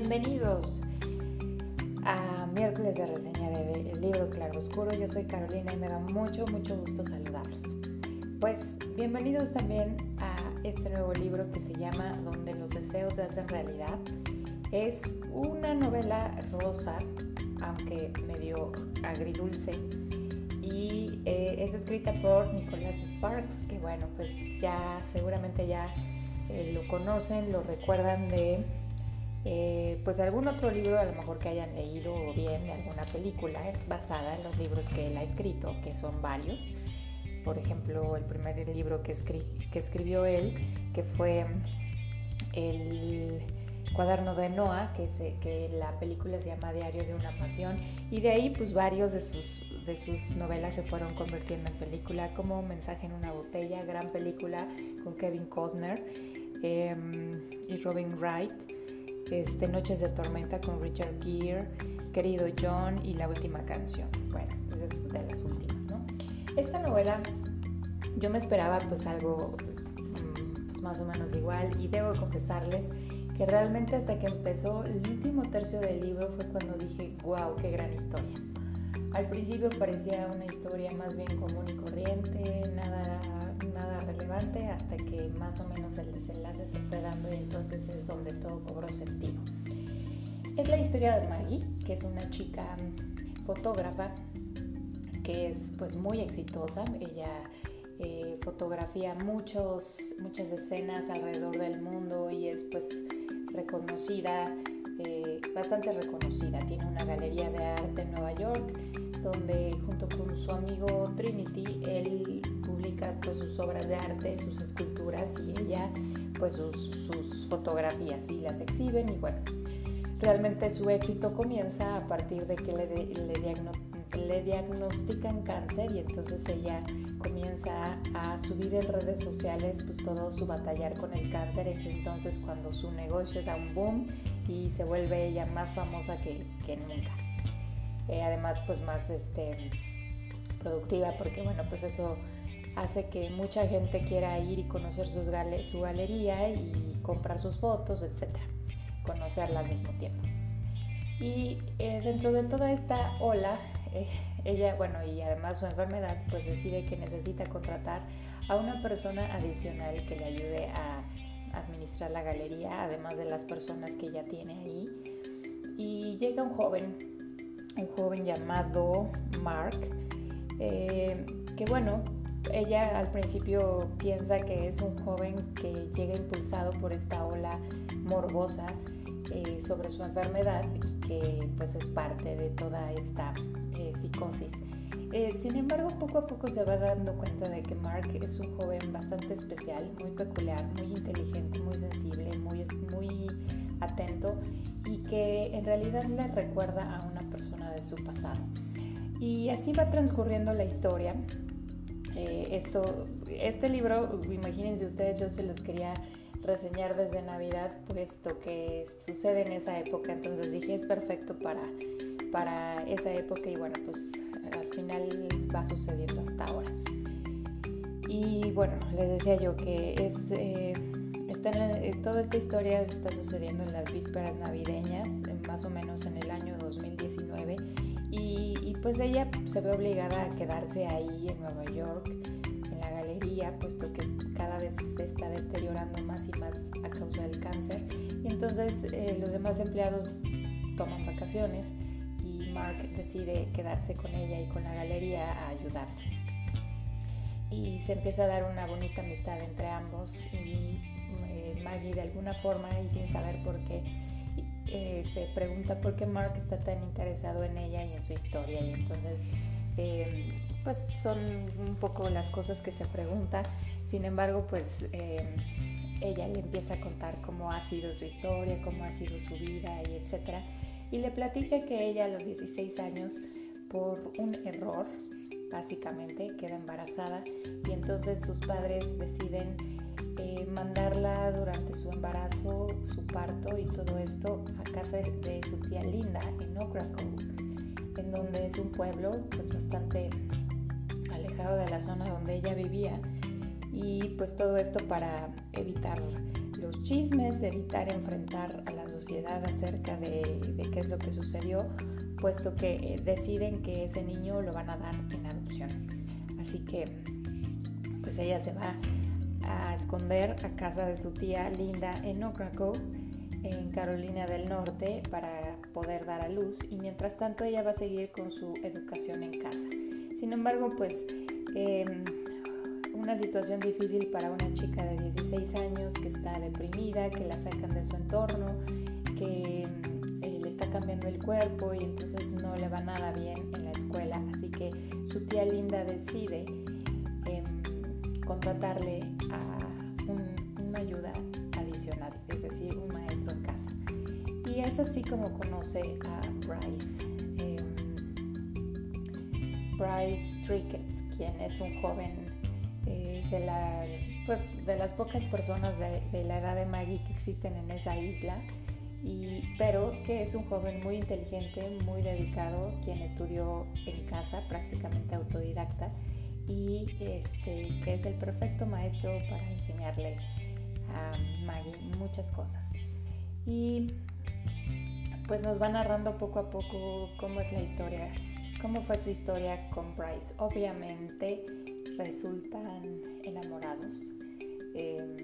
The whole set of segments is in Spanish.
Bienvenidos a miércoles de reseña del libro Claro Oscuro. Yo soy Carolina y me da mucho, mucho gusto saludarlos. Pues bienvenidos también a este nuevo libro que se llama Donde los deseos se hacen realidad. Es una novela rosa, aunque medio agridulce, y eh, es escrita por Nicholas Sparks, que bueno, pues ya seguramente ya eh, lo conocen, lo recuerdan de eh, pues algún otro libro a lo mejor que hayan leído o bien de alguna película basada en los libros que él ha escrito, que son varios. Por ejemplo, el primer libro que, que escribió él, que fue el cuaderno de Noah, que, que la película se llama Diario de una Pasión, y de ahí pues varios de sus, de sus novelas se fueron convirtiendo en película, como Mensaje en una botella, gran película con Kevin Costner em, y Robin Wright este, Noches de Tormenta con Richard Gere, Querido John y La Última Canción. Bueno, esa es de las últimas, ¿no? Esta novela yo me esperaba pues algo mm, pues, más o menos igual y debo confesarles que realmente hasta que empezó el último tercio del libro fue cuando dije, wow, qué gran historia. Al principio parecía una historia más bien común y corriente, nada hasta que más o menos el desenlace se fue dando y entonces es donde todo cobró sentido. Es la historia de Maggie, que es una chica fotógrafa que es pues muy exitosa. Ella eh, fotografía muchos, muchas escenas alrededor del mundo y es pues reconocida, bastante reconocida. Tiene una galería de arte en Nueva York donde junto con su amigo Trinity él publica pues, sus obras de arte, sus esculturas y ella pues sus, fotografías y las exhiben y bueno, realmente su éxito comienza a partir de que le, le, diagnostican cáncer y entonces ella comienza a, subir en redes sociales pues todo su batallar con el cáncer es entonces cuando su negocio da un boom y se vuelve ella más famosa que, que nunca. Eh, además pues más este, productiva porque bueno pues eso hace que mucha gente quiera ir y conocer sus su galería y comprar sus fotos, etc. Conocerla al mismo tiempo. Y eh, dentro de toda esta ola, eh, ella, bueno, y además su enfermedad, pues decide que necesita contratar a una persona adicional que le ayude a administrar la galería, además de las personas que ella tiene ahí. Y llega un joven, un joven llamado Mark, eh, que bueno, ella al principio piensa que es un joven que llega impulsado por esta ola morbosa eh, sobre su enfermedad y que pues es parte de toda esta eh, psicosis. Eh, sin embargo, poco a poco se va dando cuenta de que Mark es un joven bastante especial, muy peculiar, muy inteligente, muy sensible, muy, muy atento y que en realidad le recuerda a una persona de su pasado. Y así va transcurriendo la historia eh, esto, este libro, imagínense ustedes, yo se los quería reseñar desde Navidad, puesto que sucede en esa época, entonces dije es perfecto para, para esa época y bueno, pues al final va sucediendo hasta ahora. Y bueno, les decía yo que es, eh, está eh, toda esta historia está sucediendo en las vísperas navideñas, más o menos en el año 2019 y, pues ella se ve obligada a quedarse ahí en Nueva York, en la galería, puesto que cada vez se está deteriorando más y más a causa del cáncer. Y entonces eh, los demás empleados toman vacaciones y Mark decide quedarse con ella y con la galería a ayudarla. Y se empieza a dar una bonita amistad entre ambos y eh, Maggie de alguna forma y sin saber por qué eh, se pregunta por qué Mark está tan interesado en ella y en su historia. Y entonces, eh, pues son un poco las cosas que se pregunta. Sin embargo, pues eh, ella le empieza a contar cómo ha sido su historia, cómo ha sido su vida y etcétera. Y le platica que ella a los 16 años, por un error, básicamente, queda embarazada y entonces sus padres deciden eh, mandarla durante su embarazo, su parto y todo esto a casa de su tía Linda en Okrako, en donde es un pueblo pues bastante alejado de la zona donde ella vivía. Y pues todo esto para evitar los chismes, evitar enfrentar a la sociedad acerca de, qué es lo que sucedió, puesto que eh, deciden que ese niño lo van a dar en adopción. Así que pues ella se va a esconder a casa de su tía Linda en Okrakow, en Carolina del Norte, para poder dar a luz y mientras tanto ella va a seguir con su educación en casa. Sin embargo, pues em, una situación difícil para una chica de 16 años que está deprimida, que la sacan de su entorno, que eh, le está cambiando el cuerpo y entonces no le va nada bien en la escuela. Así que su tía Linda decide em, contratarle a una ayuda adicional, es decir, un maestro en casa. Y es así como conoce a Bryce. Em, Bryce Trickett, quien es un joven eh, de, la, pues, de las pocas personas de, la edad de Maggie que existen en esa isla, y, pero que es un joven muy inteligente, muy dedicado, quien estudió en casa, prácticamente autodidacta, y este, que es el perfecto maestro para enseñarle a Maggie muchas cosas. Y pues nos va narrando poco a poco cómo es la historia, cómo fue su historia con Bryce. Obviamente resultan enamorados. Em,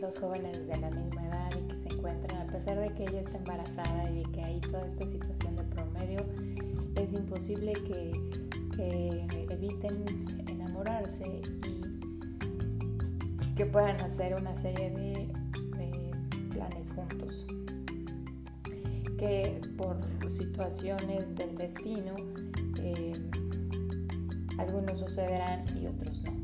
dos jóvenes de la misma edad y que se encuentran, a pesar de que ella está embarazada y que hay toda esta situación de promedio, es imposible que, eviten enamorarse y que puedan hacer una serie de, planes juntos. Que por situaciones del destino, em, algunos sucederán y otros no.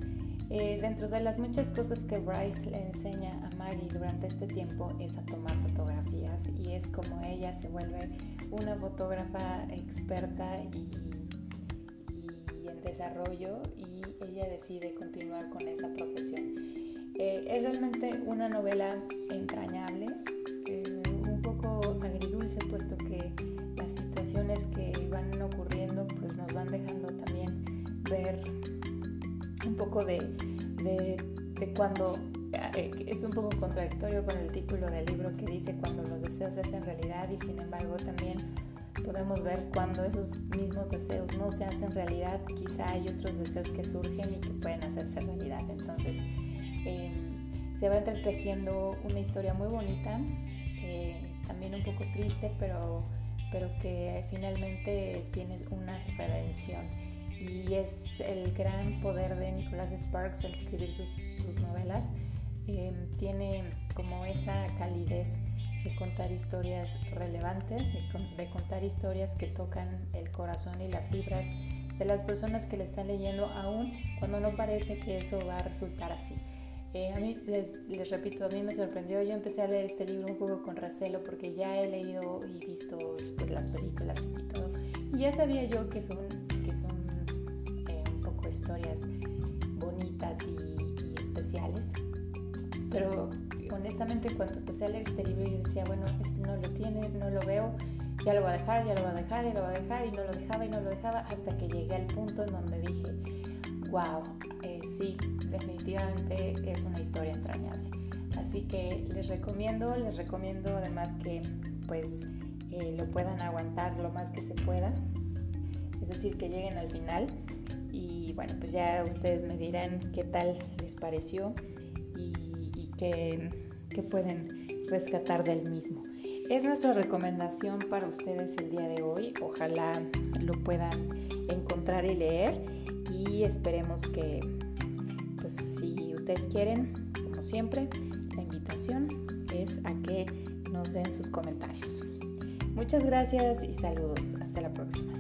Eh, dentro de las muchas cosas que Bryce le enseña a Maggie durante este tiempo es a tomar fotografías y es como ella se vuelve una fotógrafa experta y, en desarrollo y ella decide continuar con esa profesión. Eh, es realmente una novela entrañable, eh, un poco agridulce puesto que las situaciones que van ocurriendo pues nos van dejando también ver poco de, de, cuando eh, es un poco contradictorio con el título del libro que dice cuando los deseos se hacen realidad y sin embargo también podemos ver cuando esos mismos deseos no se hacen realidad, quizá hay otros deseos que surgen y que pueden hacerse realidad. Entonces em, se va entretejiendo una historia muy bonita, eh, también un poco triste, pero, pero que finalmente tiene una redención y es el gran poder de Nicholas Sparks al escribir sus, novelas. Em, tiene como esa calidez de contar historias relevantes, de, contar historias que tocan el corazón y las fibras de las personas que le están leyendo, aún cuando no parece que eso va a resultar así. Eh, a mí, les, les, repito, a mí me sorprendió. Yo empecé a leer este libro un poco con recelo porque ya he leído y visto pues, las películas y todo. Y ya sabía yo que son historias bonitas y, especiales. Pero honestamente cuando empecé a leer este libro yo decía, bueno, este no lo tiene, no lo veo, ya lo voy a dejar, ya lo voy a dejar, ya lo voy a dejar y no lo dejaba y no lo dejaba hasta que llegué al punto en donde dije, wow, eh, sí, definitivamente es una historia entrañable. Así que les recomiendo, les recomiendo además que pues eh, lo puedan aguantar lo más que se pueda, es decir, que lleguen al final y bueno, pues ya ustedes me dirán qué tal les pareció y, qué, pueden rescatar del mismo. Es nuestra recomendación para ustedes el día de hoy. Ojalá lo puedan encontrar y leer y esperemos que, pues si ustedes quieren, como siempre, la invitación es a que nos den sus comentarios. Muchas gracias y saludos. Hasta la próxima.